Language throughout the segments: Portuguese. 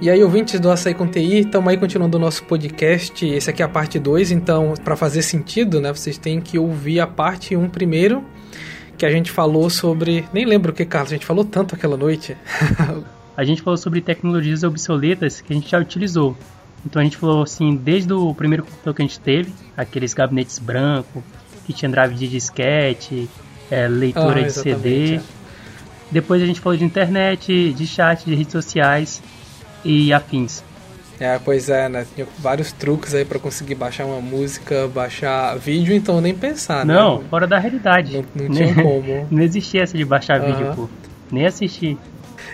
E aí, ouvintes do Açaí com TI, estamos aí continuando o nosso podcast. Esse aqui é a parte 2, então, para fazer sentido, né, vocês têm que ouvir a parte 1 um primeiro, que a gente falou sobre. Nem lembro o que, Carlos, a gente falou tanto aquela noite. a gente falou sobre tecnologias obsoletas que a gente já utilizou. Então a gente falou assim, desde o primeiro computador que a gente teve, aqueles gabinetes brancos, que tinha drive de disquete, é, leitura ah, de CD. É. Depois a gente falou de internet, de chat, de redes sociais e afins. É, pois é, né? Tinha vários truques aí para conseguir baixar uma música, baixar vídeo, então nem pensar, né? Não, fora da realidade. Não, não tinha como. não existia essa de baixar uhum. vídeo, pô. Nem assistir.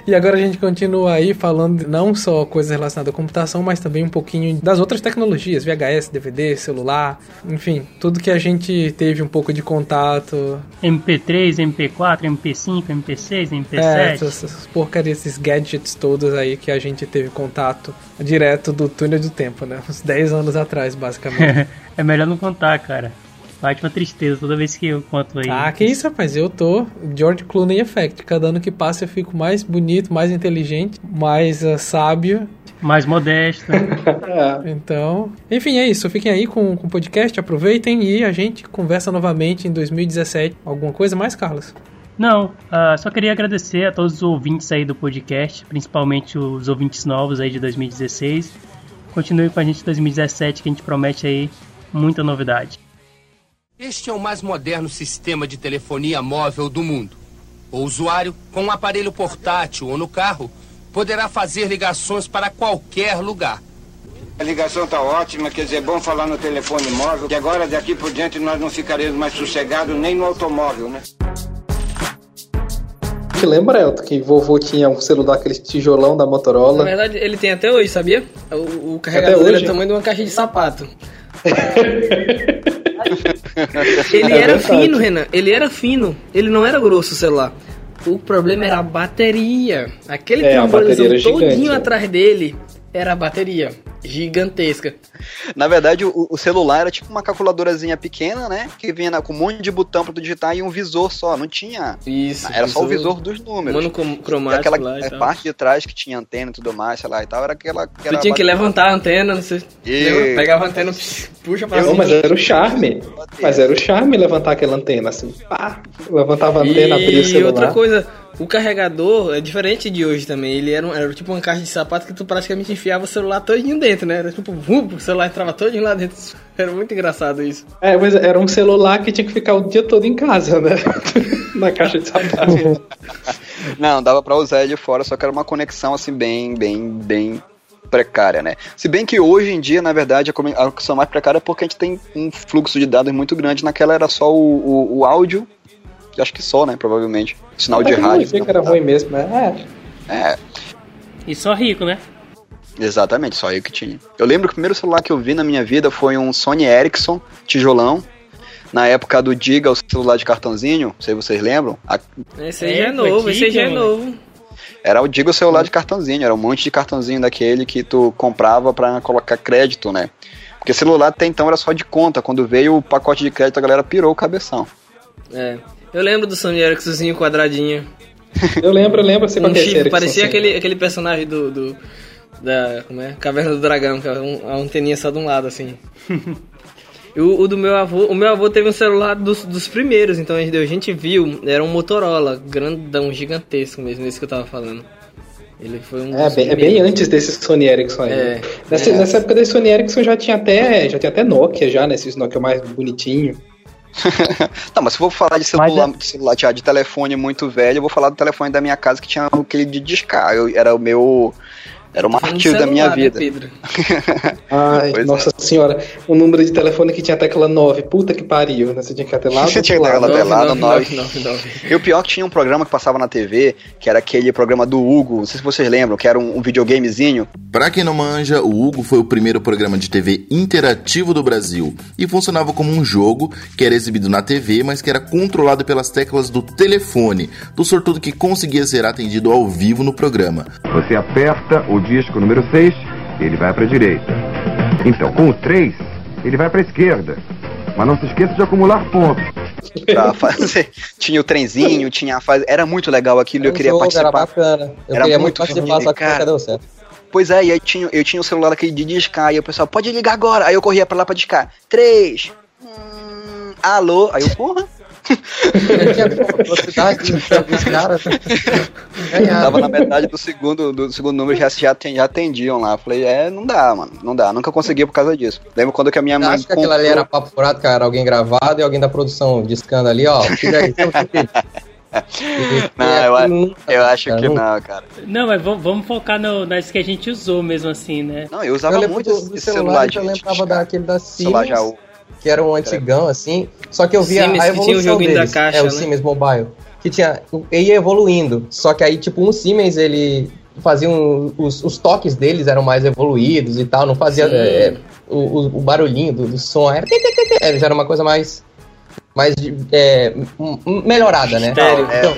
E agora a gente continua aí falando não só coisas relacionadas à computação, mas também um pouquinho das outras tecnologias, VHS, DVD, celular, enfim, tudo que a gente teve um pouco de contato. MP3, MP4, MP5, MP6, MP7. É, essas, essas porcarias, esses gadgets todos aí que a gente teve contato direto do túnel do tempo, né? Uns 10 anos atrás, basicamente. é melhor não contar, cara bate uma tristeza toda vez que eu conto aí. Ah, que isso, rapaz. Eu tô George Clooney Effect. Cada ano que passa eu fico mais bonito, mais inteligente, mais uh, sábio. Mais modesto. é. Então, enfim, é isso. Fiquem aí com, com o podcast, aproveitem e a gente conversa novamente em 2017. Alguma coisa mais, Carlos? Não, uh, só queria agradecer a todos os ouvintes aí do podcast, principalmente os ouvintes novos aí de 2016. Continue com a gente em 2017 que a gente promete aí muita novidade. Este é o mais moderno sistema de telefonia móvel do mundo. O usuário, com um aparelho portátil ou no carro, poderá fazer ligações para qualquer lugar. A ligação está ótima, quer dizer, é bom falar no telefone móvel, que agora daqui por diante nós não ficaremos mais sossegados nem no automóvel, né? Te lembra, Elton, que vovô tinha um celular, aquele tijolão da Motorola? Na verdade, ele tem até hoje, sabia? O, o carregador é o tamanho de uma caixa de sapato. ele é era fino, Renan. Ele era fino. Ele não era grosso o celular. O problema era a bateria. Aquele é, todinho gigante, atrás dele era a bateria gigantesca. Na verdade, o, o, celular era tipo uma calculadorazinha pequena, né? Que vinha na, com um monte de botão pra tu digitar e um visor só. Não tinha. Isso. Era visor, só o visor dos números. Mano cromático aquela lá e parte de trás que tinha antena e tudo mais, sei lá e tal. Era aquela. Que tu tinha que levantar a antena, não sei. E... Pegava a antena, puxa pra cima. Mas era o charme. Mas era o charme levantar aquela antena, assim. Pá. Levantava a antena, e... abria o celular. E outra coisa o carregador é diferente de hoje também. Ele era, um, era tipo uma caixa de sapato que tu praticamente enfiava o celular todinho dentro, né? Era tipo, vum, o celular entrava todinho lá dentro. Era muito engraçado isso. É, mas era um celular que tinha que ficar o dia todo em casa, né? Na caixa de sapato. Não, dava pra usar ele fora, só que era uma conexão assim, bem, bem, bem precária, né? Se bem que hoje em dia, na verdade, a conexão mais precária é porque a gente tem um fluxo de dados muito grande. Naquela era só o, o, o áudio acho que só, né? Provavelmente. Sinal de rádio. Eu que era ruim mesmo, né? É. é. E só rico, né? Exatamente, só eu que tinha. Eu lembro que o primeiro celular que eu vi na minha vida foi um Sony Ericsson, tijolão. Na época do Diga, o celular de cartãozinho, não sei se vocês lembram. A... Esse aí já é, é novo, esse aí já é novo. Era o Diga o celular de cartãozinho, era um monte de cartãozinho daquele que tu comprava para colocar crédito, né? Porque celular até então era só de conta, quando veio o pacote de crédito a galera pirou o cabeção. É. Eu lembro do Sony Ericssonzinho quadradinho. Eu lembro, eu lembro. Um chifre, parecia aquele, aquele personagem do, do, da como é? Caverna do Dragão, que é um, a anteninha só de um lado, assim. o, o, do meu avô, o meu avô teve um celular dos, dos primeiros, então a gente viu, era um Motorola, grandão, gigantesco mesmo, esse que eu tava falando. Ele foi um é, bem, é bem antes desse Sony Ericsson aí. É, nessa, é. nessa época desse Sony Ericsson já tinha até, já tinha até Nokia já, né? Esses Nokia mais bonitinho. não, mas se for falar de celular, é... de celular de telefone muito velho, eu vou falar do telefone da minha casa que tinha aquele de discar. Eu, era o meu era o martírio da minha né, vida. Pedro? Ai, pois nossa é. senhora. O número de telefone que tinha tecla 9. Puta que pariu, né? Você tinha que até lá. Você tinha tecla até lá, 9. E o pior é que tinha um programa que passava na TV, que era aquele programa do Hugo. Não sei se vocês lembram, que era um, um videogamezinho. Pra quem não manja, o Hugo foi o primeiro programa de TV interativo do Brasil. E funcionava como um jogo que era exibido na TV, mas que era controlado pelas teclas do telefone, do sortudo que conseguia ser atendido ao vivo no programa. Você aperta o disco número 6, ele vai para a direita. Então, com o 3, ele vai para a esquerda. Mas não se esqueça de acumular pontos. Pra fazer. Tinha o trenzinho, tinha a fase. Era muito legal aquilo, eu queria jogo, participar. Era bacana. Eu era queria muito participar, só que cara. deu certo. Pois é, e aí tinha, eu tinha o celular aquele de discar, e o pessoal, pode ligar agora. Aí eu corria pra lá pra discar. Três. Hum, alô? Aí eu, porra. Tava na metade do segundo, do segundo número, já, já, já atendiam lá. Falei, é, não dá, mano. Não dá. Nunca conseguia por causa disso. Lembro quando que a minha Eu mãe. acho que aquilo ali era papo furado, cara. Alguém gravado e alguém da produção discando ali, ó. Tira aí, seu filho. Não, eu, eu acho que não, cara. Não, mas vamos, vamos focar no, nas que a gente usou mesmo assim, né? Não, eu usava Eu muito do, esse do celular celular, de eu lembrava daquele da celular Siemens, Jaú. Que era um antigão, assim. Só que eu via Siemens, a que tinha o evolução joguinho da deles. caixa, é, o né? Siemens Mobile. Que tinha, ia evoluindo. Só que aí, tipo, um Siemens, ele fazia um, os, os toques deles eram mais evoluídos e tal. Não fazia é, o, o, o barulhinho do, do som. Era, é, já era uma coisa mais... Mais é, melhorada, né? Estéreo. Então,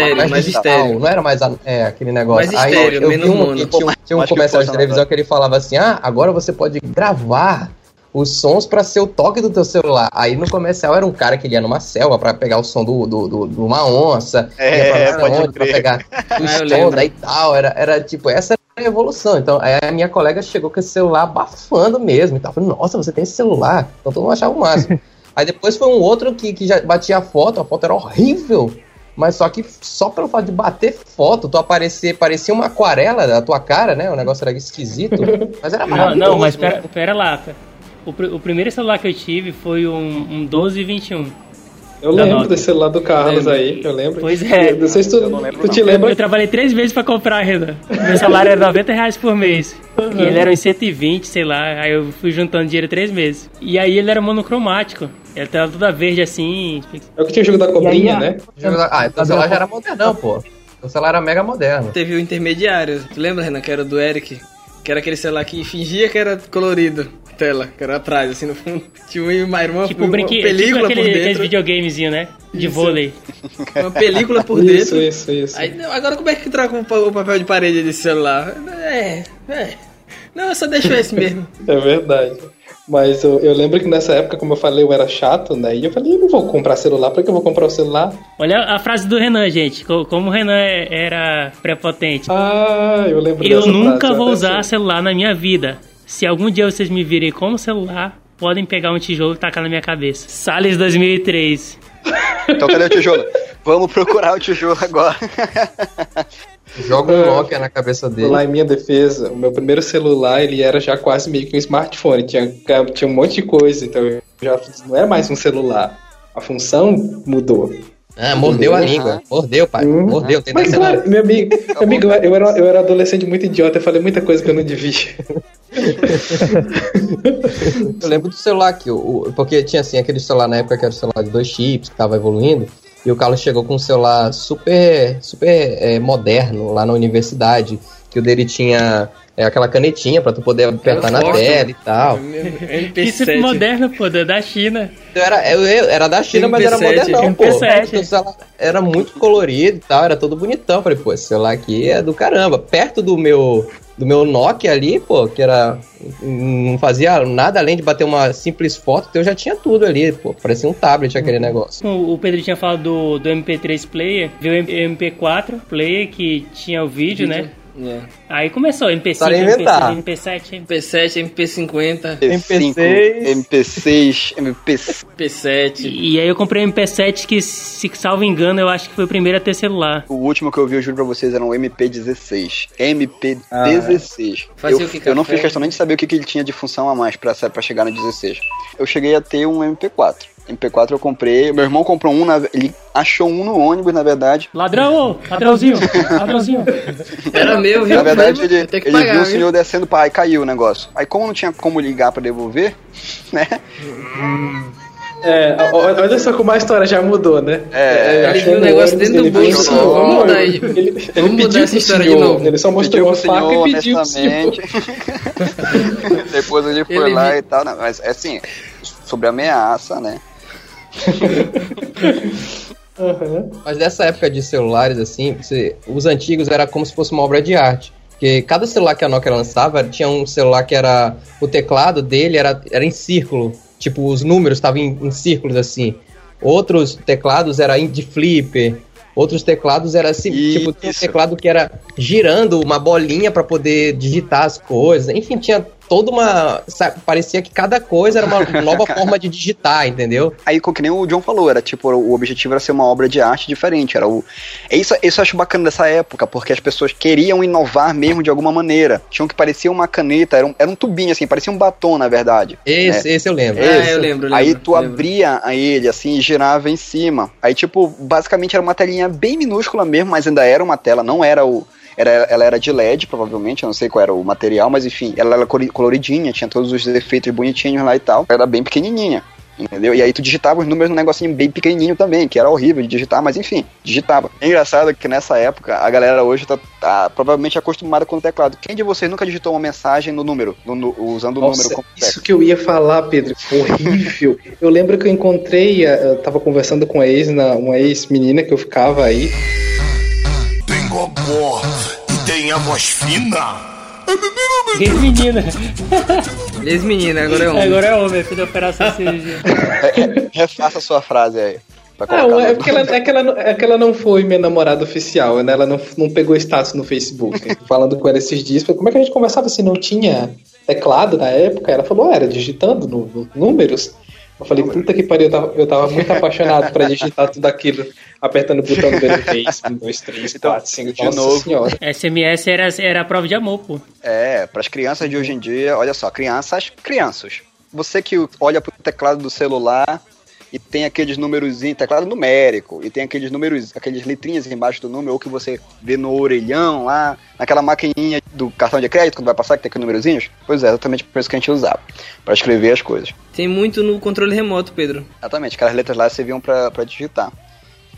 Estéreo, mais digital, estéreo. Não era mais a- é, aquele negócio. Mais estéreo, eu menos vi um, mono. que tinha, um- tinha um comercial de televisão que ele falava assim: ah, agora você pode gravar os sons pra ser o toque do teu celular. Aí no comercial era um cara que ia numa selva pra pegar o som do, do, do- de uma onça, É, ia pra pode onde, pra pegar Ah, eu os sons aí e tal. Era, era tipo, essa era a evolução. Então aí a minha colega chegou com esse celular abafando mesmo e tal. Falei, nossa, você tem esse celular. Então todo mundo achava o máximo. Aí depois foi um outro que, que já batia a foto, a foto era horrível. Mas só que só pelo fato de bater foto, tu aparecer, parecia uma aquarela da tua cara, né? O negócio era esquisito. Mas era Não, maravilhoso. não, mas pera, pera lá. O, pr- o primeiro celular que eu tive foi um, um 1221. Eu Da lembro Nokia. desse celular do Carlos Lembro. aí, eu lembro. Pois é. Eu não sei se tu, tu te Eu, lembra. eu trabalhei três vezes pra comprar, Renan. Meu salário era 90 reais por mês. E ele era uns 120, sei lá. Aí eu fui juntando dinheiro três meses. E aí ele era monocromático. Ele tava toda verde assim. É o que tinha o jogo da cobrinha, né? Ah, então o celular já era modernão, pô. O celular era mega moderno. Teve o intermediário. Tu lembra, Renan, que era do Eric? Que era aquele celular que fingia que era colorido. Tela, que era atrás, assim, no fundo. Tinha uma irmã Tipo, uma brinque, película tipo aquele, por dentro. videogamezinho, né? De Isso. vôlei. Uma película por Isso, dentro. isso, isso. Aí, não, agora como é que troca o pa- o papel de parede desse celular? É, é. Não, eu só deixo esse mesmo. É verdade. Mas eu, eu lembro que nessa época, como eu falei, eu era chato, né? E eu falei, eu não vou comprar celular, pra que eu vou comprar o celular? Olha a frase do Renan, gente. Co- Como o Renan é- era prepotente. Ah, eu lembro Eu dessa nunca frase, vou usar sei. celular na minha vida. Se algum dia vocês me virem com o celular, podem pegar um tijolo e tacar na minha cabeça. Salles 2003. Então cadê o tijolo? Vamos procurar o tijolo agora. Joga um Nokia na cabeça dele. Lá em minha defesa, o meu primeiro celular, ele era já quase meio que um smartphone. Tinha, tinha um monte de coisa, então eu já não é mais um celular. A função mudou. Ah, mordeu a língua. Mordeu, pai. Hum. Mordeu. Tem Mas claro, meu amigo, meu amigo eu, era, eu era adolescente muito idiota, eu falei muita coisa que eu não devia. Eu lembro do celular que porque tinha assim aquele celular na época que era o celular de dois chips que tava evoluindo e o Carlos chegou com um celular super super é, moderno lá na universidade que o dele tinha é, aquela canetinha pra tu poder apertar na forte, tela e tal. Isso é MP7. moderno, pô, da da China. Era, eu- eu- era da China, mas era MP7, modernão, pô. MP7. Era muito colorido e tal, era todo bonitão. Falei, pô, esse celular aqui é do caramba. Perto do meu do meu Nokia ali, pô, que era não fazia nada além de bater uma simples foto, então eu já tinha tudo ali, pô. Parecia um tablet aquele negócio. O, o Pedro tinha falado do, do MP3 Player, viu o MP4 Player que tinha o vídeo, né? É. Aí começou MP5, Para inventar. MP6, MP7. MP7, MP50, MP5, MP6, MP... MP7. E aí eu comprei um MP7 que, se salvo engano, eu acho que foi o primeiro a ter celular. O último que eu vi, eu juro pra vocês, era um MP16. MP16. Fazia eu, o que, eu não fiz questão nem de saber o que, que ele tinha de função a mais pra, pra chegar no 16. Eu cheguei a ter um MP4. MP4 eu comprei, meu irmão comprou um, na- ele achou um no ônibus, na verdade. Ladrão, ladrãozinho, ladrãozinho. Era meu, viu? Na verdade, ele, ele pagar, viu o viu? senhor descendo para aí caiu o negócio. Aí, como não tinha como ligar pra devolver, né? É, olha só como a história já mudou, né? É, Ele achou viu o negócio dentro do bolso. viu- Vamos Não, mudar ele- aí. Ele, ele Vamos pediu mudar essa história de senhor, novo. Ele só mostrou uma faca senhor, e pediu. Depois ele foi Ele lá vi- e tal, né? mas assim, sobre ameaça, né? Aham. Mas nessa época de celulares, assim, você- os antigos era como se fosse uma obra de arte. Porque cada celular que a Nokia lançava tinha um celular que era. O teclado dele era, era em círculo. Tipo, os números estavam em, em círculos assim. Outros teclados era de flipper. Outros teclados era assim, tipo, tinha um teclado que era girando uma bolinha para poder digitar as coisas. Enfim, tinha toda uma. Sabe, parecia que cada coisa era uma nova forma de digitar, entendeu? Aí, que nem o John falou, era tipo, o objetivo era ser uma obra de arte diferente. Era o. Isso, isso eu acho bacana dessa época, porque as pessoas queriam inovar mesmo de alguma maneira. Tinham que parecia uma caneta, era um, era um tubinho, assim, parecia um batom, na verdade. Esse, né? esse eu lembro. Esse. eu lembro, eu Aí lembro, tu lembro. abria a ele assim e girava em cima. Aí, tipo, basicamente era uma telinha bem minúscula mesmo, mas ainda era uma tela, não era o. Era, ela era de LED, provavelmente, eu não sei qual era o material, mas enfim, ela era coloridinha, tinha todos os efeitos bonitinhos lá e tal. Era bem pequenininha, entendeu? E aí tu digitava os números num negocinho bem pequenininho também, que era horrível de digitar, mas enfim, digitava. É engraçado que nessa época a galera hoje tá, tá provavelmente acostumada com o teclado. Quem de vocês nunca digitou uma mensagem no número, no- no- usando o Nossa, número como isso que eu ia falar, Pedro, horrível. eu lembro que eu encontrei, eh, eu tava conversando com a ex, na- uma ex-menina que eu ficava aí. Tem gogó e tem a voz fina. Ex-menina. Ex-menina, agora é homem. Agora é homem, fez a operação cirurgia. Refaça a sua frase aí. pra Ah, é porque ela, é que ela, não- é que ela não foi minha namorada oficial, né? Ela não, não pegou status no Facebook. Falando com ela esses dias, falei, como é que a gente conversava se não tinha teclado na época? Ela falou, ah, era digitando no, no- números. Eu falei, puta que pariu, eu tava, eu tava muito apaixonado pra digitar tudo aquilo, apertando o botão do B3, 1, 2, 3, 4, 5, de nossa novo. senhora. SMS era, era a prova de amor, pô. É, para as crianças de hoje em dia, olha só, crianças, crianças. Você que olha pro teclado do celular e tem aqueles númerozinhos, teclado numérico, e tem aqueles números, aqueles letrinhas embaixo do número, ou que você vê no orelhão lá, naquela maquininha do cartão de crédito, quando vai passar, que tem aqueles numerozinhos. Pois é, exatamente por isso que a gente usava, para escrever as coisas. Tem muito no controle remoto, Pedro. Exatamente, aquelas letras lá serviam pra digitar.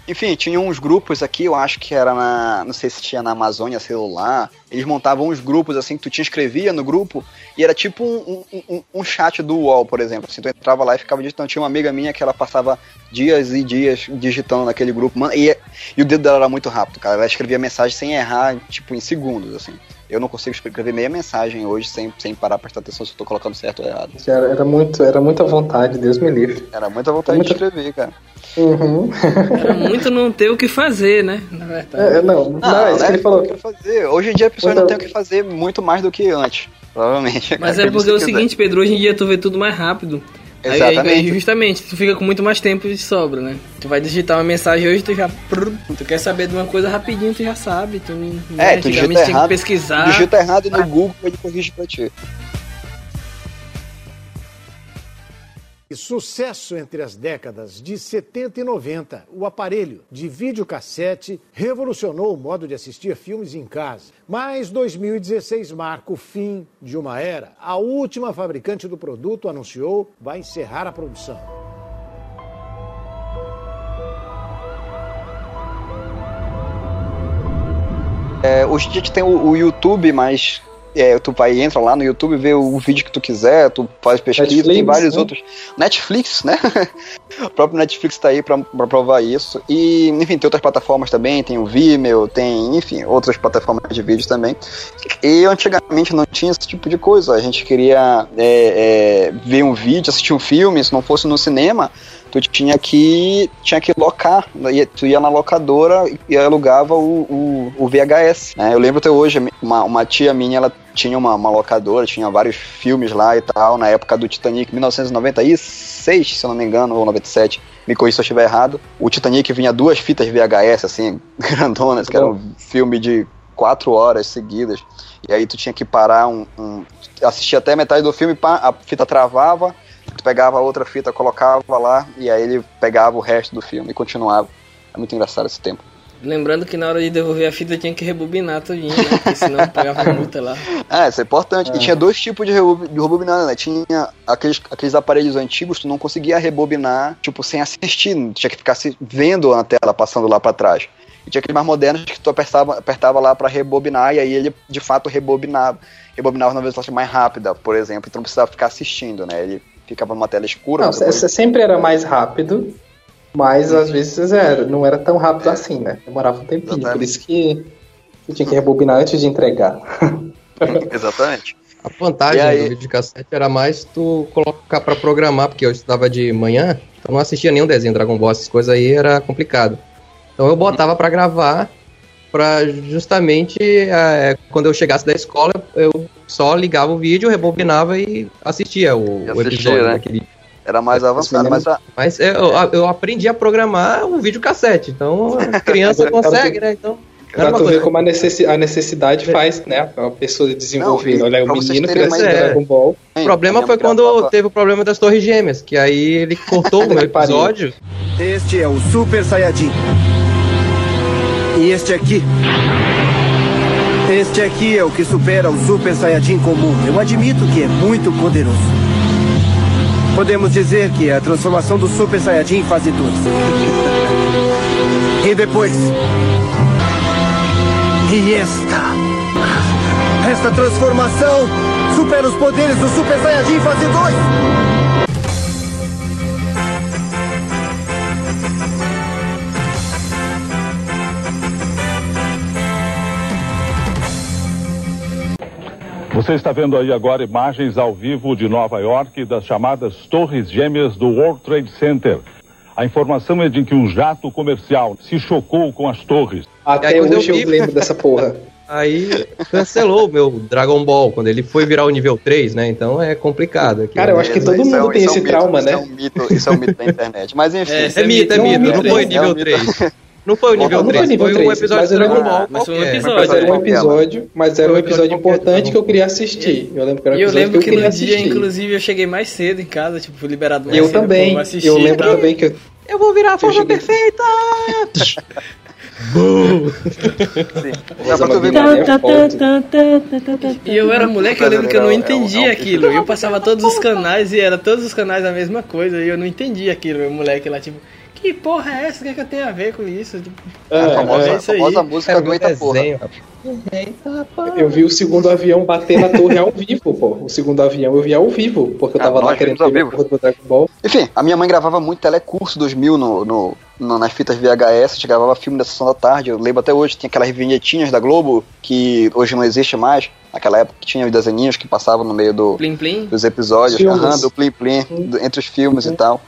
Enfim, tinha uns grupos aqui, eu acho que era na. Não sei se tinha na Amazônia celular. Eles montavam uns grupos assim que tu te inscrevia no grupo e era tipo um, um, um- um chat do UOL, por exemplo. Assim, tu entrava lá e ficava digitando. Tinha uma amiga minha que ela passava dias e dias digitando naquele grupo. Mano, e, e o dedo dela era muito rápido, cara. Ela escrevia mensagem sem errar, tipo, em segundos, assim. Eu não consigo escrever meia mensagem hoje sem, sem parar pra prestar atenção se eu tô colocando certo ou errado. Era, era, muito, era muita vontade, Deus me livre. Era muita vontade Muita- de escrever, cara. Uhum. Era muito não ter o que fazer, né? Na verdade. É, não, não, Ah, é isso né? que ele falou. Que fazer. Hoje em dia a pessoa Então- não tem o que fazer muito mais do que antes. Provavelmente. Mas é porque é o seguinte, Pedro, hoje em dia tu vê tudo mais rápido. Aí, Exatamente. aí, justamente, tu fica com muito mais tempo de sobra, né? Tu vai digitar uma mensagem hoje, tu já. Tu quer saber de uma coisa rapidinho, tu já sabe. Tu, né? É, tu digita errado. que pesquisar. Digita errado no Google ele corrige pra ti. Sucesso entre as décadas de 70 e 90. O aparelho de videocassete revolucionou o modo de assistir filmes em casa. Mas 2016 marca o fim de uma era. A última fabricante do produto anunciou vai encerrar a produção. É, hoje a gente tem o, o YouTube, mas é, tu vai entra lá no YouTube, vê o vídeo que tu quiser, tu faz pesquisa, Netflix, tem vários né? outros. Netflix, né? o próprio Netflix tá aí pra provar isso. E, enfim, tem outras plataformas também, tem o Vimeo, tem, enfim, outras plataformas de vídeo também. E antigamente não tinha esse tipo de coisa. A gente queria é, é, ver um vídeo, assistir um filme, se não fosse no cinema, tu tinha que tinha que locar, tu ia na locadora e alugava o, o, o VHS. né? Eu lembro até hoje, uma, uma tia minha, ela tinha uma, uma locadora, tinha vários filmes lá e tal, na época do Titanic, 1996, se eu não me engano, ou 97, me corrija se eu estiver errado. O Titanic vinha duas fitas VHS, assim, grandonas, que era um filme de quatro horas seguidas. E aí tu tinha que parar um, um assistir até metade do filme, pá, a fita travava, tu pegava a outra fita, colocava lá, e aí ele pegava o resto do filme e continuava. É muito engraçado esse tempo. Lembrando que na hora de devolver a fita tinha que rebobinar todinho, né? Porque senão pagava multa lá. É, isso é importante. E tinha dois tipos de, rebob- de rebobinada, né? Tinha aqueles, aqueles aparelhos antigos, tu não conseguia rebobinar, tipo, sem assistir. Tu tinha que ficar se vendo a tela passando lá pra trás. E tinha aqueles mais modernos que tu apertava, apertava lá pra rebobinar, e aí ele de fato rebobinava. Rebobinava na velocidade mais rápida, por exemplo. Então não precisava ficar assistindo, né? Ele ficava numa tela escura. Não, se- sempre era mais rápido, mas às vezes era, não era tão rápido assim, né? Demorava um tempinho, por isso que você tinha que rebobinar antes de entregar. Exatamente. A vantagem aí- do videocassete era mais tu colocar pra programar, porque eu estudava de manhã, então não assistia nenhum desenho Dragon Ball, essas coisas aí era complicado. Então eu botava pra gravar, pra justamente é, quando eu chegasse da escola, eu só ligava o vídeo, rebobinava e assistia o, E o assistia, episódio né? daquele. Era mais avançado, mas a- Mas eu, eu aprendi a programar o vídeo cassete, então a criança consegue, né? Então. Pra tu ver como a, necessi- a necessidade faz, né? A pessoa desenvolver. Não, Olha, o menino crescendo ideia- Dragon Ball. O problema foi quando teve o problema das Torres Gêmeas, que aí ele cortou o meu episódio. Este é o Super Saiyajin. E este aqui. Este aqui é o que supera o Super Saiyajin comum. Eu admito que é muito poderoso. Podemos dizer que é a transformação do Super Saiyajin fase 2. e depois. E esta. Esta transformação supera os poderes do Super Saiyajin fase 2. Você está vendo aí agora imagens ao vivo de Nova York das chamadas Torres Gêmeas do World Trade Center. A informação é de que um jato comercial se chocou com as torres. Até Aí, hoje eu, vi- lembro dessa porra. Aí cancelou o meu Dragon Ball quando ele foi virar o nível 3, né? Então é complicado. aqui. Cara, eu acho que todo Isso é- mundo tem isso é um esse mito, trauma, isso né? é um mito, isso é um mito da internet. Mas enfim. É, é mito, é mito. Não foi nível 3. Não foi o nível Não 3, foi nível foi um 3, episódio mas de Dragon Ball. mas foi um qualquer. episódio. Mas era um episódio, mas era um um episódio episódio importante que eu queria assistir. Eu lembro que era um E eu episódio lembro que eu queria no dia, assistir. inclusive, eu cheguei mais cedo em casa, tipo, fui liberado mais Eu cedo também. assistir Eu lembro tal. também que eu, Eu vou virar a forma perfeita! Tu ver E eu era moleque, eu lembro que eu não É um- é um- entendia aquilo. Eu passava todos os canais e era todos os canais a mesma coisa. E eu não entendia aquilo, meu moleque lá, tipo, que porra é essa? O que, é que eu tenho a ver com isso? Tipo, a famosa, é isso aí. famosa música meu Eita Porra. eu vi o segundo avião bater na torre ao vivo, pô. O segundo avião eu vi ao vivo, porque eu Ah, tava lá nós querendo ver a vivo. do Dragon Ball. Enfim, a minha mãe gravava muito Telecurso 2000 no, no, no- nas fitas VHS, a gente gravava filme da Sessão da Tarde, eu lembro até hoje, tinha aquelas vinhetinhas da Globo, que hoje não existe mais, naquela época que tinha os desenhinhos que passavam no meio do, Plim Plim. dos episódios, aham, do Plim Plim, do- entre os filmes e tal.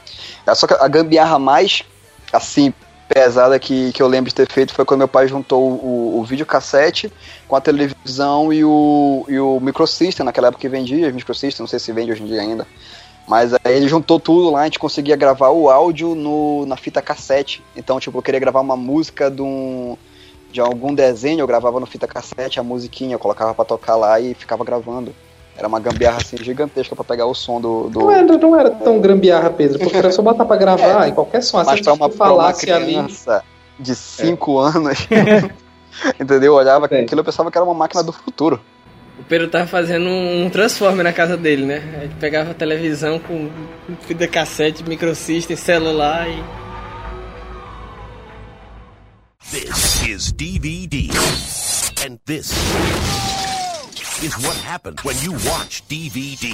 É Só que a gambiarra mais, assim, pesada que, que eu lembro de ter feito foi quando meu pai juntou o, o videocassete com a televisão e o, e o microsystem, naquela época que vendia microsystem, não sei se vende hoje em dia ainda. Mas aí ele juntou tudo lá, a gente conseguia gravar o áudio no, na fita cassete. Então, tipo, eu queria gravar uma música de, um, de algum desenho, eu gravava no fita cassete a musiquinha, eu colocava pra tocar lá e ficava gravando. Era uma gambiarra assim gigantesca pra pegar o som do. do... Não era, não era tão grambiarra, Pedro, porque era só botar pra gravar em qualquer som. Mas Se pra a uma, gente pra uma falasse ali. criança de 5 anos, entendeu? Eu olhava aquilo eu pensava que era uma máquina do futuro. O Pedro tava fazendo um Transformer na casa dele, né? Gente pegava a televisão com fita cassete, microsystem, celular e. This is DVD. And this is what happens when you watch DVD.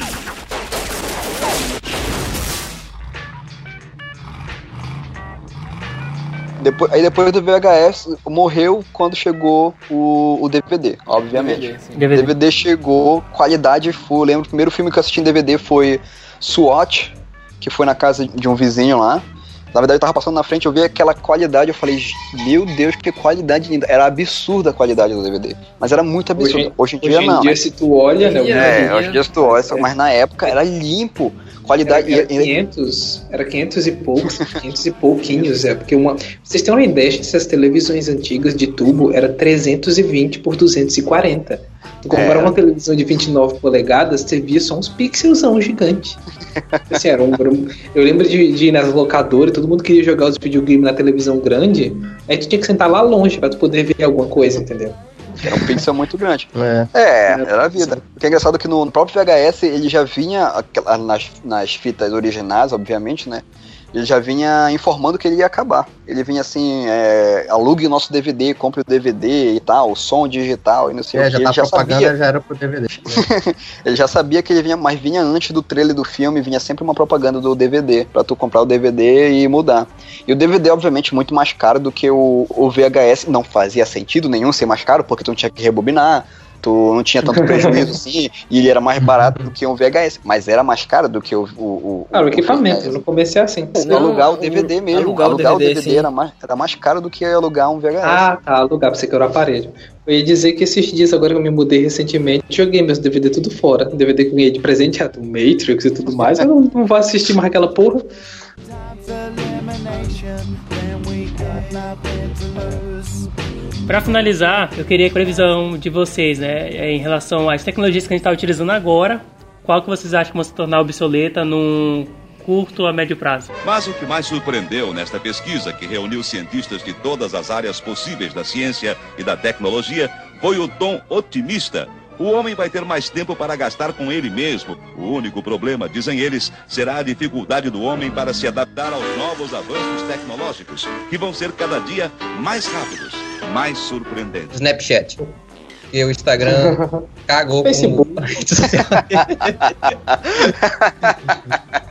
Depois, aí depois do VHS, morreu quando chegou o, o DVD, obviamente. DVD. DVD. DVD chegou, qualidade full. Lembro que o primeiro filme que eu assisti em DVD foi SWAT, que foi na casa de um vizinho lá. Na verdade, eu tava passando na frente, eu vi aquela qualidade, eu falei, meu Deus, que qualidade linda. Era absurda a qualidade do DVD. Mas era muito absurda. Hoje, em dia, Hoje em não. dia, né? se tu olha, né? É, hoje em dia se tu olha, mas na época era limpo. Qualidade. Era, era e- e- 500, era 500 e poucos, 500 e pouquinhos, é, porque uma, vocês têm uma ideia de se as televisões antigas de tubo era 320 por 240. Como É. era uma televisão de 29 polegadas, você via só uns pixelzão gigante. Assim, era um, eu lembro de, de ir nas locadoras, todo mundo queria jogar os videogames na televisão grande, aí tu tinha que sentar lá longe pra tu poder ver alguma coisa, entendeu? Era um pixel muito grande. É. É, era a vida. O que é engraçado é que no próprio VHS ele já vinha, nas, nas fitas originais, obviamente, né? Ele já vinha informando que ele ia acabar. Ele vinha assim, é, alugue o nosso DVD, compre o DVD e tal, o som digital e não sei É, o já que. tá Ele já propaganda, sabia, já era pro DVD. ele já sabia que ele vinha, mas vinha antes do trailer do filme, vinha sempre uma propaganda do DVD, pra tu comprar o DVD e mudar. E o DVD, obviamente, muito mais caro do que o, o VHS. Não fazia sentido nenhum ser mais caro, porque tu não tinha que rebobinar, tu não tinha tanto prejuízo assim, e ele era mais barato do que um VHS, mas era mais caro do que o. o, o Ah, o equipamento, no começo é assim. Não, alugar o DVD mesmo. alugar Alugar, o o DVD, DVD, era, mais, era mais caro do que alugar um VHS. Ah, tá, alugar pra você que era o aparelho. Eu ia dizer que esses dias, agora que eu me mudei recentemente, joguei meus DVD tudo fora. DVD que eu ganhei de presente é do Matrix e tudo mais. Eu não, não vou assistir mais aquela porra. Para finalizar, eu queria a previsão de vocês, né, em relação às tecnologias que a gente está utilizando agora. Qual que vocês acham que vão se tornar obsoleta num curto a médio prazo? Mas o que mais surpreendeu nesta pesquisa, que reuniu cientistas de todas as áreas possíveis da ciência e da tecnologia, foi o tom otimista. O homem vai ter mais tempo para gastar com ele mesmo. O único problema, dizem eles, será a dificuldade do homem para se adaptar aos novos avanços tecnológicos, que vão ser cada dia mais rápidos, mais surpreendentes. Snapchat. Porque o Instagram cagou Facebook. com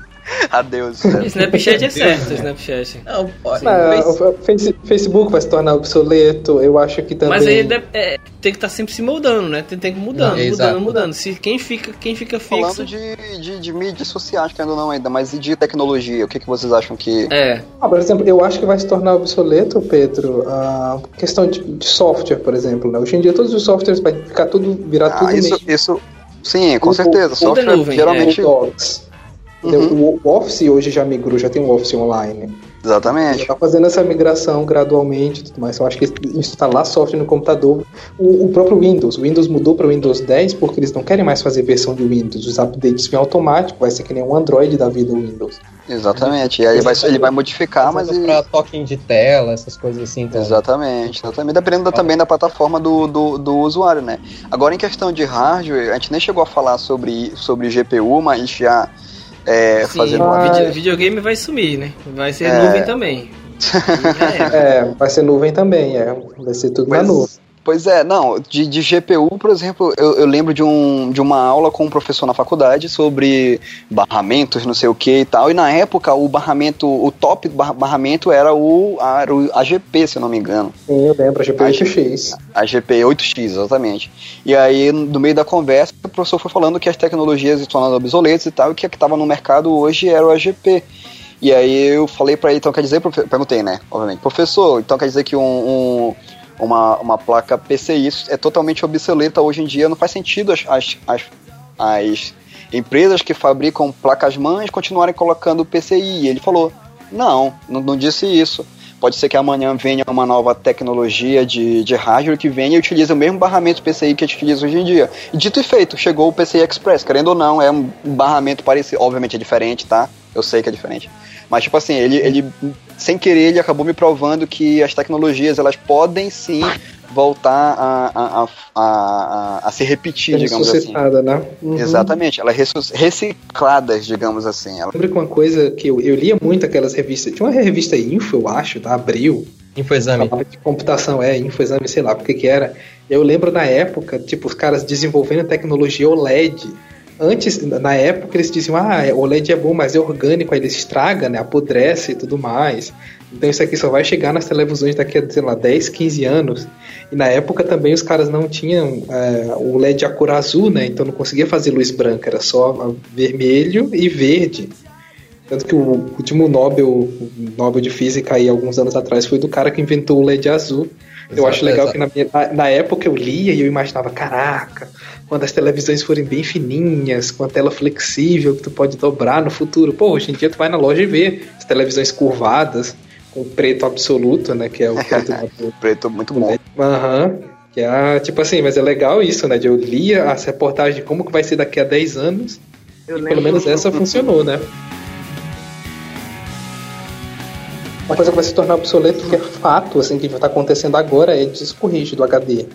Adeus. Snapchat é certo, Snapchat. Não, pode. Ah, o Face- Facebook vai se tornar obsoleto, eu acho que também. Mas aí é, tem que estar sempre se moldando, né? Tem, tem que ir mudando, Não, mudando, mudando. Se quem fica, quem fica fixo. Falando de, de, de mídias sociais, que ainda não ainda, mas e de tecnologia, o que, que vocês acham que. É. Ah, por exemplo, eu acho que vai se tornar obsoleto, Pedro, a questão de, de software, por exemplo. Né? Hoje em dia todos os softwares vai ficar tudo, virar Ah, tudo isso, isso. Sim, com O- certeza. o- Software da nuvem, geralmente. o Entendeu? O o Office hoje já migrou, já tem um Office online. Exatamente. Já tá fazendo essa migração gradualmente e tudo mais. Eu acho que instalar software no computador. O, o próprio Windows. O Windows mudou para o Windows 10 porque eles não querem mais fazer versão de Windows. Os updates vêm automático, vai ser que nem um Android da vida o Windows. Exatamente. E aí vai, ele vai modificar, mas. e- Pra token de tela, essas coisas assim. Então. Exatamente, exatamente. Dependendo também da plataforma do, do, do usuário, né? Agora, em questão de hardware, a gente nem chegou a falar sobre, sobre GPU, mas já é, Sim, fazendo uma vide- videogame vai sumir, né? Vai ser É. nuvem também. É, vai ser nuvem também, é. Vai ser tudo na Pois- nuvem. Pois é, não, de, de GPU, por exemplo, eu, eu lembro de, um, de uma aula com um professor na faculdade sobre barramentos, não sei o que e tal, e na época o barramento, o top barra- barramento era o, AGP, se eu não me engano. Sim, eu lembro, a GPU 8X. A GP 8X, exatamente. E aí, no meio da conversa, o professor foi falando que as tecnologias se tornando obsoletas e tal, e que a que estava no mercado hoje era o AGP. E aí eu falei para ele, então quer dizer, perguntei, né, obviamente, professor, então quer dizer que um, um- uma, uma placa PCI é totalmente obsoleta hoje em dia, não faz sentido as, as, as, as empresas que fabricam placas mães continuarem colocando PCI. E ele falou, não, não, não disse isso. Pode ser que amanhã venha uma nova tecnologia de, de hardware que venha e utilize o mesmo barramento PCI que a gente utiliza hoje em dia. Dito e feito, chegou o PCI Express, querendo ou não, é um barramento parecido, obviamente é diferente, tá? Eu sei que é diferente. Mas, tipo assim, ele, ele sem querer, ele acabou me provando que as tecnologias, elas podem sim voltar a, a, a, a, a se repetir, digamos assim. Ressuscitada, né? Uhum. Exatamente, elas ressus- recicladas, digamos assim. Ela- Lembro que uma coisa que eu, eu lia muito aquelas revistas. Tinha uma revista Info, eu acho, da Abril. Infoexame. De computação, é, Infoexame, sei lá, porque que era. Eu lembro na época, tipo, os caras desenvolvendo tecnologia OLED. Antes, na época, eles diziam, ah, OLED é bom, mas é orgânico, aí ele estraga, né? Apodrece e tudo mais. Então isso aqui só vai chegar nas televisões daqui a, sei lá, 10, 15 anos. E na época também os caras não tinham é, o LED a cor azul, né? Então não conseguia fazer luz branca, era só vermelho e verde. Tanto que o último Nobel, o Nobel de Física aí alguns anos atrás foi do cara que inventou o LED azul. Eu Exato, acho legal exato. que na, minha- na- na época eu lia e eu imaginava, caraca, quando as televisões forem bem fininhas, com a tela flexível que tu pode dobrar no futuro. Pô, hoje em dia tu vai na loja e vê as televisões curvadas, com preto absoluto, né? Que é o preto do- Preto muito bom. Aham. Que é, tipo assim, mas é legal isso, né? De eu lia as reportagens de como que vai ser daqui a 10 anos. e pelo menos essa funcionou, né? Uma coisa que vai se tornar obsoleto, que é fato, assim, que está acontecendo agora, é disco rígido HD.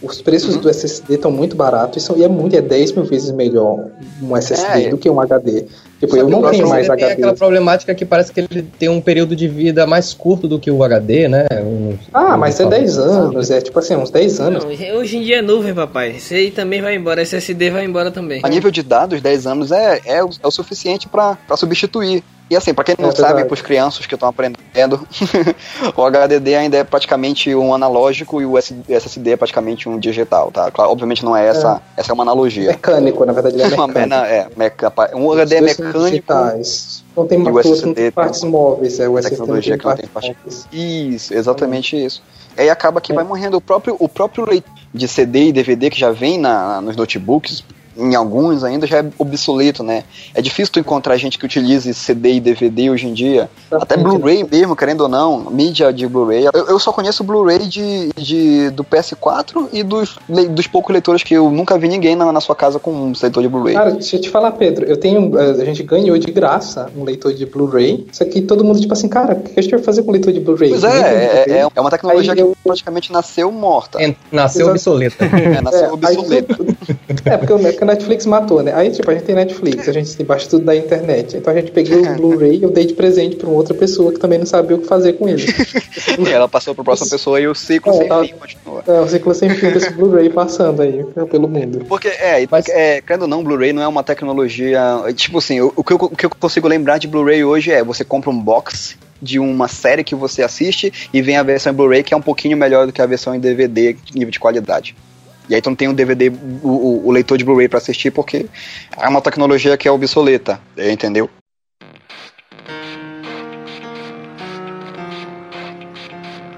Os preços do SSD estão muito baratos e, são, e é muito, é 10 mil vezes melhor um SSD É. do que um HD. Tipo, eu não tenho mais SSD tem HD. aquela problemática que parece que ele tem um período de vida mais curto do que o HD, né? Um- Ah, mas é 10 anos, é tipo assim, uns 10 anos. Não, hoje em dia é nuvem, papai. Esse aí também vai embora. SSD vai embora também. A nível de dados, 10 anos é, é, o, é o suficiente para substituir E assim, pra quem não É sabe, verdade. pros crianças que estão aprendendo, o HDD ainda é praticamente um analógico e o SSD é praticamente um digital, tá? Claro, obviamente não é essa, essa é uma analogia. Mecânico, na verdade, ele é Uma mecânico. é, meca- um HD é Os mecânico. Não tem e uma o coisa, não tem tem partes móveis, é o SSD não tecnologia tem que não tem partes parte. móveis. Isso, exatamente isso. E aí acaba que vai morrendo o próprio, o próprio leitor de CD e DVD que já vem na, nos notebooks, em alguns ainda já é obsoleto, né? É difícil tu encontrar gente que utilize CD e DVD hoje em dia. Até Blu-ray mesmo, querendo ou não, mídia de Blu-ray. Eu, eu só conheço Blu-ray de, de, do PS4 e dos, dos poucos leitores que eu nunca vi ninguém na, na sua casa com um leitor de Blu-ray. Cara, deixa eu te falar, Pedro, eu tenho. eh, A gente ganhou de graça um leitor de Blu-ray. Isso aqui todo mundo, tipo assim, cara, o que a gente vai fazer com leitor de Bluray? Pois é, é, é, é uma tecnologia Aí que eu- praticamente nasceu morta. Nasceu Exato. obsoleta. É, nasceu É, aí obsoleta. É, porque a Netflix matou, né? Aí, tipo, a gente tem Netflix, a gente tem baixa tudo da internet. Então a gente peguei o Blu-ray e eu dei de presente pra uma outra pessoa que também não sabia o que fazer com ele. Ela passou pra próxima pessoa e o ciclo É, sem tá- fim continua. É, o ciclo sem fim desse Blu-ray passando aí pelo mundo. Porque, é, e- é, querendo ou não, Blu-ray não é uma tecnologia. Tipo assim, o, o que eu, o que eu consigo lembrar de Blu-ray hoje é você compra um box de uma série que você assiste e vem a versão em Blu-ray que é um pouquinho melhor do que a versão em DVD, nível de qualidade. E aí tu não tem um DVD, o, o- leitor de Blu-ray pra assistir porque é uma tecnologia que é obsoleta, entendeu?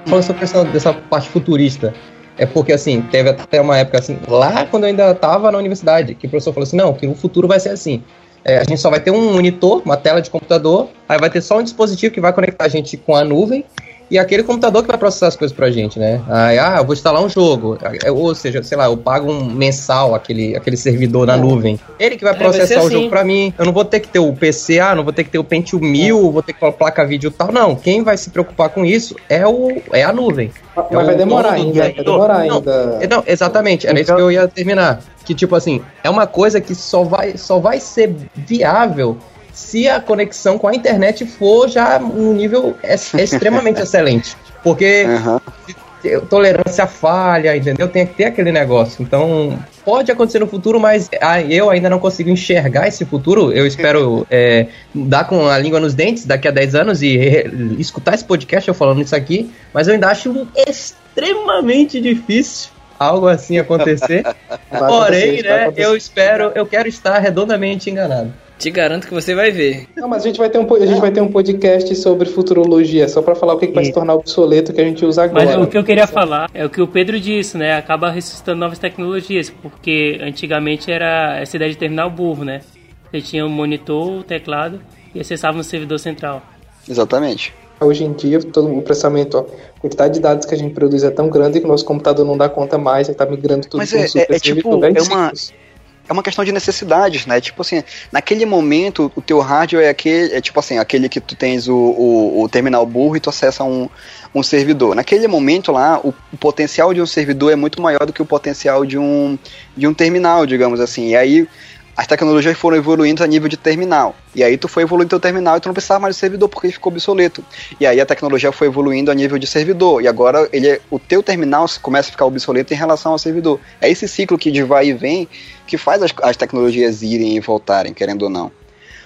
Falando sobre essa, dessa parte futurista, é porque assim, teve até uma época assim, lá quando eu ainda estava na universidade, que o professor falou assim, não, que o futuro vai ser assim. É, a gente só vai ter um monitor, uma tela de computador, aí vai ter só um dispositivo que vai conectar a gente com a nuvem e aquele computador que vai processar as coisas pra gente, né? Aí, ah, eu vou instalar um jogo, é, ou seja, sei lá, eu pago um mensal aquele, aquele servidor na nuvem. Ele que vai É, vai processar o assim. jogo pra mim. Eu não vou ter que ter o PC, ah, não vou ter que ter o Pentium 1000, vou ter que ter uma placa vídeo e tal. Não, quem vai se preocupar com isso é, o, é a nuvem. Mas É vai demorar ainda, vai demorar Não, ainda. é, Não, exatamente, era isso que eu ia terminar. Que tipo assim, é uma coisa que só vai, só vai ser viável se a conexão com a internet for já um nível ex- extremamente excelente. Porque tolerância à falha, entendeu? Tem que ter aquele negócio. Então, pode acontecer no futuro, mas ah, eu ainda não consigo enxergar esse futuro. Eu espero é, dar com a língua nos dentes daqui a 10 anos e escutar esse podcast eu falando isso aqui, mas eu ainda acho extremamente difícil algo assim acontecer. Porém, né, eu espero, eu quero estar redondamente enganado. Te garanto que você vai ver. Não, mas a gente vai ter um, a gente vai ter um podcast sobre futurologia, só pra falar o que, que vai se tornar obsoleto que a gente usa agora. Mas o que eu queria falar é o que o Pedro disse, né? Acaba ressuscitando novas tecnologias, porque antigamente era essa ideia de terminal burro, né? Você tinha um monitor, o teclado e acessava no servidor central. Exatamente. Hoje em dia, todo o processamento, ó, a quantidade de dados que a gente produz é tão grande que o nosso computador não dá conta mais, ele tá migrando tudo Mas um é, super é, é tipo, servidor. é uma, é uma questão de necessidades, né? Tipo assim, naquele momento, o teu hardware é aquele, é tipo assim, aquele que tu tens o, o, o terminal burro e tu acessa um, um servidor. Naquele momento lá, o, o potencial de um servidor é muito maior do que o potencial de um, de um terminal, digamos assim. E aí as tecnologias foram evoluindo a nível de terminal. E aí tu foi evoluindo teu terminal e tu não precisava mais de servidor porque ele ficou obsoleto. E aí a tecnologia foi evoluindo a nível de servidor. E agora ele é- o teu terminal começa a ficar obsoleto em relação ao servidor. É esse ciclo que de vai e vem que faz as, as tecnologias irem e voltarem, querendo ou não.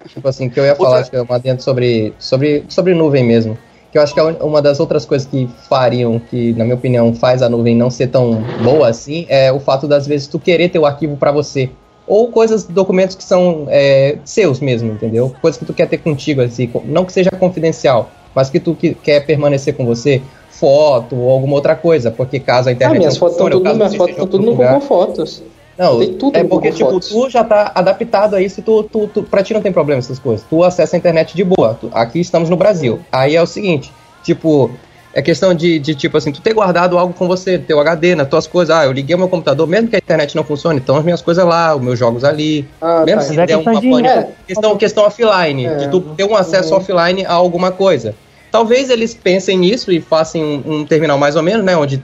Tipo assim, que eu ia falar, acho que é uma dentro sobre, sobre, sobre nuvem mesmo. Que eu acho que é uma das outras coisas que fariam, que na minha opinião faz a nuvem não ser tão boa assim, é o fato das vezes tu querer ter o arquivo pra você. Ou coisas, documentos que são é, seus mesmo, entendeu? Coisas que tu quer ter contigo, assim, não que seja confidencial, mas que tu que, quer permanecer com você, foto ou alguma outra coisa, porque caso a Ah, internet. minhas não fotos estão tudo, minhas fotos estão tudo no. Google Fotos. Não, Tem tudo é porque, tipo, Fotos. tu já tá adaptado a isso, tu, tu, tu, pra ti não tem problema essas coisas. Tu acessa a internet de boa. Tu- aqui estamos no Brasil. Aí é o seguinte, tipo, é questão de, de, tipo assim, tu ter guardado algo com você, teu HD, nas tuas coisas. Ah, eu liguei o meu computador, mesmo que a internet não funcione, então as minhas coisas lá, os meus jogos ali. Ah, mesmo tá. se Mas é der questão uma de- pane- é. questão, questão offline, É. de tu ter um acesso offline a alguma coisa. Talvez eles pensem nisso e façam um, um terminal mais ou menos, né, onde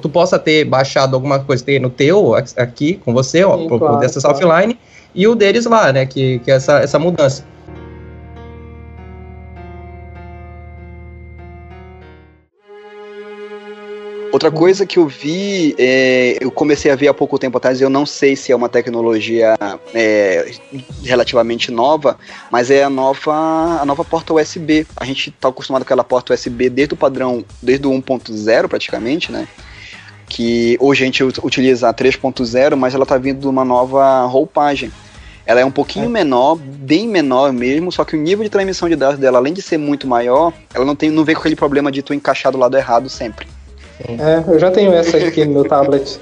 tu possa ter baixado alguma coisa ter no teu aqui com você, ó, Sim, pra claro, poder acessar claro. offline, e o deles lá, né, que, que é essa, essa mudança. Outra coisa que eu vi, é, eu comecei a ver há pouco tempo atrás, eu não sei se é uma tecnologia é, relativamente nova, mas é a nova, a nova porta USB. A gente está acostumado com aquela porta USB desde o padrão, desde o 1.0 praticamente, né? Que hoje a gente utiliza a 3.0, mas ela está vindo de uma nova roupagem. Ela é um pouquinho é. menor, bem menor mesmo, só que o nível de transmissão de dados dela, além de ser muito maior, ela não, tem, não vem com aquele problema de tu encaixar do lado errado sempre. É, eu já tenho essa aqui no meu tablet.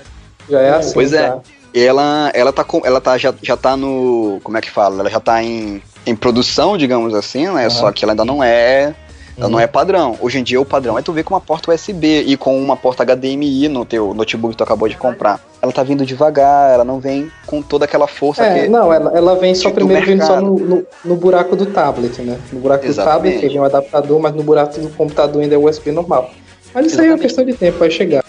Já é assim. Pois é. Tá? Ela, ela tá com, ela tá já, já tá no, como é que fala? Ela já tá em, em produção, digamos assim, né? Uhum. Só que ela ainda não é ela não é padrão. Hoje em dia o padrão é tu ver com uma porta USB e com uma porta HDMI no teu notebook que tu acabou de comprar. Ela tá vindo devagar, ela não vem com toda aquela força é, que. Não, ela, ela vem só primeiro vindo só no, no, no, buraco do tablet, né? No buraco Exatamente. do tablet vem um adaptador, mas no buraco do computador ainda é USB normal. Mas isso Exatamente. aí é uma questão de tempo, vai chegar.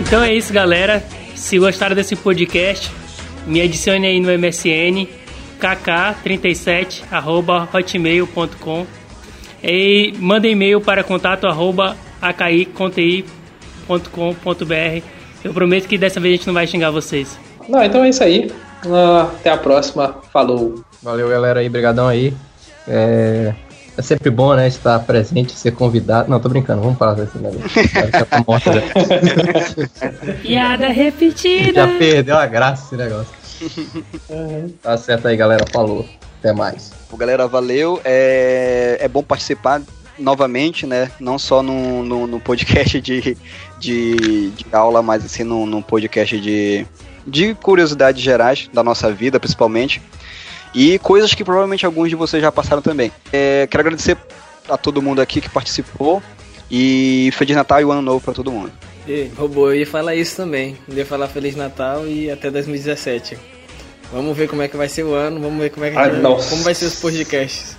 Então é isso, galera. Se gostaram desse podcast, me adicione aí no MSN kk37@hotmail.com e manda e-mail para contato arroba akiconti.com.br. Eu prometo que dessa vez a gente não vai xingar vocês. Não, então é isso aí. Até a próxima. Falou. Valeu, galera aí. Brigadão aí. É... É sempre bom, né? Estar presente, ser convidado. Não, tô brincando, vamos falar desse negócio. Piada repetida. Já perdeu a graça esse negócio. Uhum. Tá certo aí, galera. Falou. Até mais. Galera, valeu. É, é bom participar novamente, né? Não só no, no, no podcast de, de, de, aula, mas assim no, no podcast de, de curiosidades gerais da nossa vida, principalmente e coisas que provavelmente alguns de vocês já passaram também. É, quero agradecer a todo mundo aqui que participou e Feliz Natal e o Ano Novo para todo mundo. E, robô, eu ia falar isso também. Eu ia falar Feliz Natal e até 2017. Vamos ver como é que vai ser o ano, vamos ver como é que ah, vai, como vai ser os podcasts.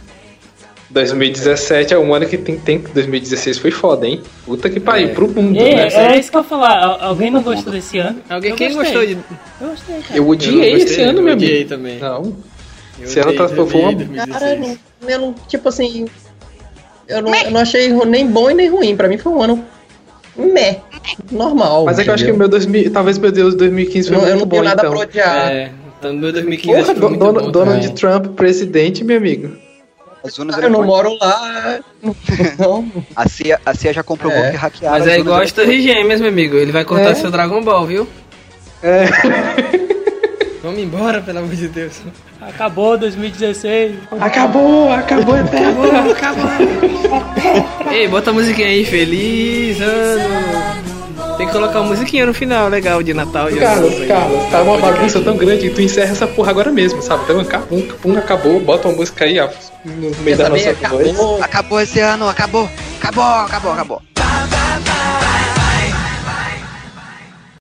2017 é um ano que tem, tem 2016 foi foda, hein? Puta que pariu, é. pro mundo. É, né? é isso que eu ia falar. Alguém não gostou desse ano? Alguém quem gostou de. Eu gostei, cara. Eu odiei eu gostei, esse ano, meu amigo. Eu odiei também. Não. Se ela tá uma. Cara, eu não, tipo assim. Eu não, eu não achei nem bom e nem ruim. Pra mim foi um ano meh, normal. Mas é que eu acho que o meu 2000, talvez meu Deus 2015 foi não, muito eu não bom, nada então. Pra odiar. É, então meu 2015 Porra, foi Donald, bom, Donald é. Trump presidente, meu amigo. Ah, eu não moro lá. Não. A CIA, a CIA já comprovou é. que hackearam. Mas é igual as Torres Gêmeas, meu amigo. Ele vai cortar é. seu Dragon Ball, viu? É. Vamos embora, pelo amor de Deus. Acabou 2016. Acabou, acabou Acabou, acabou. Ei, bota a musiquinha aí, feliz ano. Tem que colocar uma musiquinha no final, legal, de Natal. De Carlos, ano, Carlos, tá uma bagunça tão grande que tu encerra essa porra agora mesmo, sabe? Então acabou, pum, acabou, bota uma música aí, ó, no meio da nossa acabou, voz. Acabou esse ano, acabou, acabou, acabou, acabou.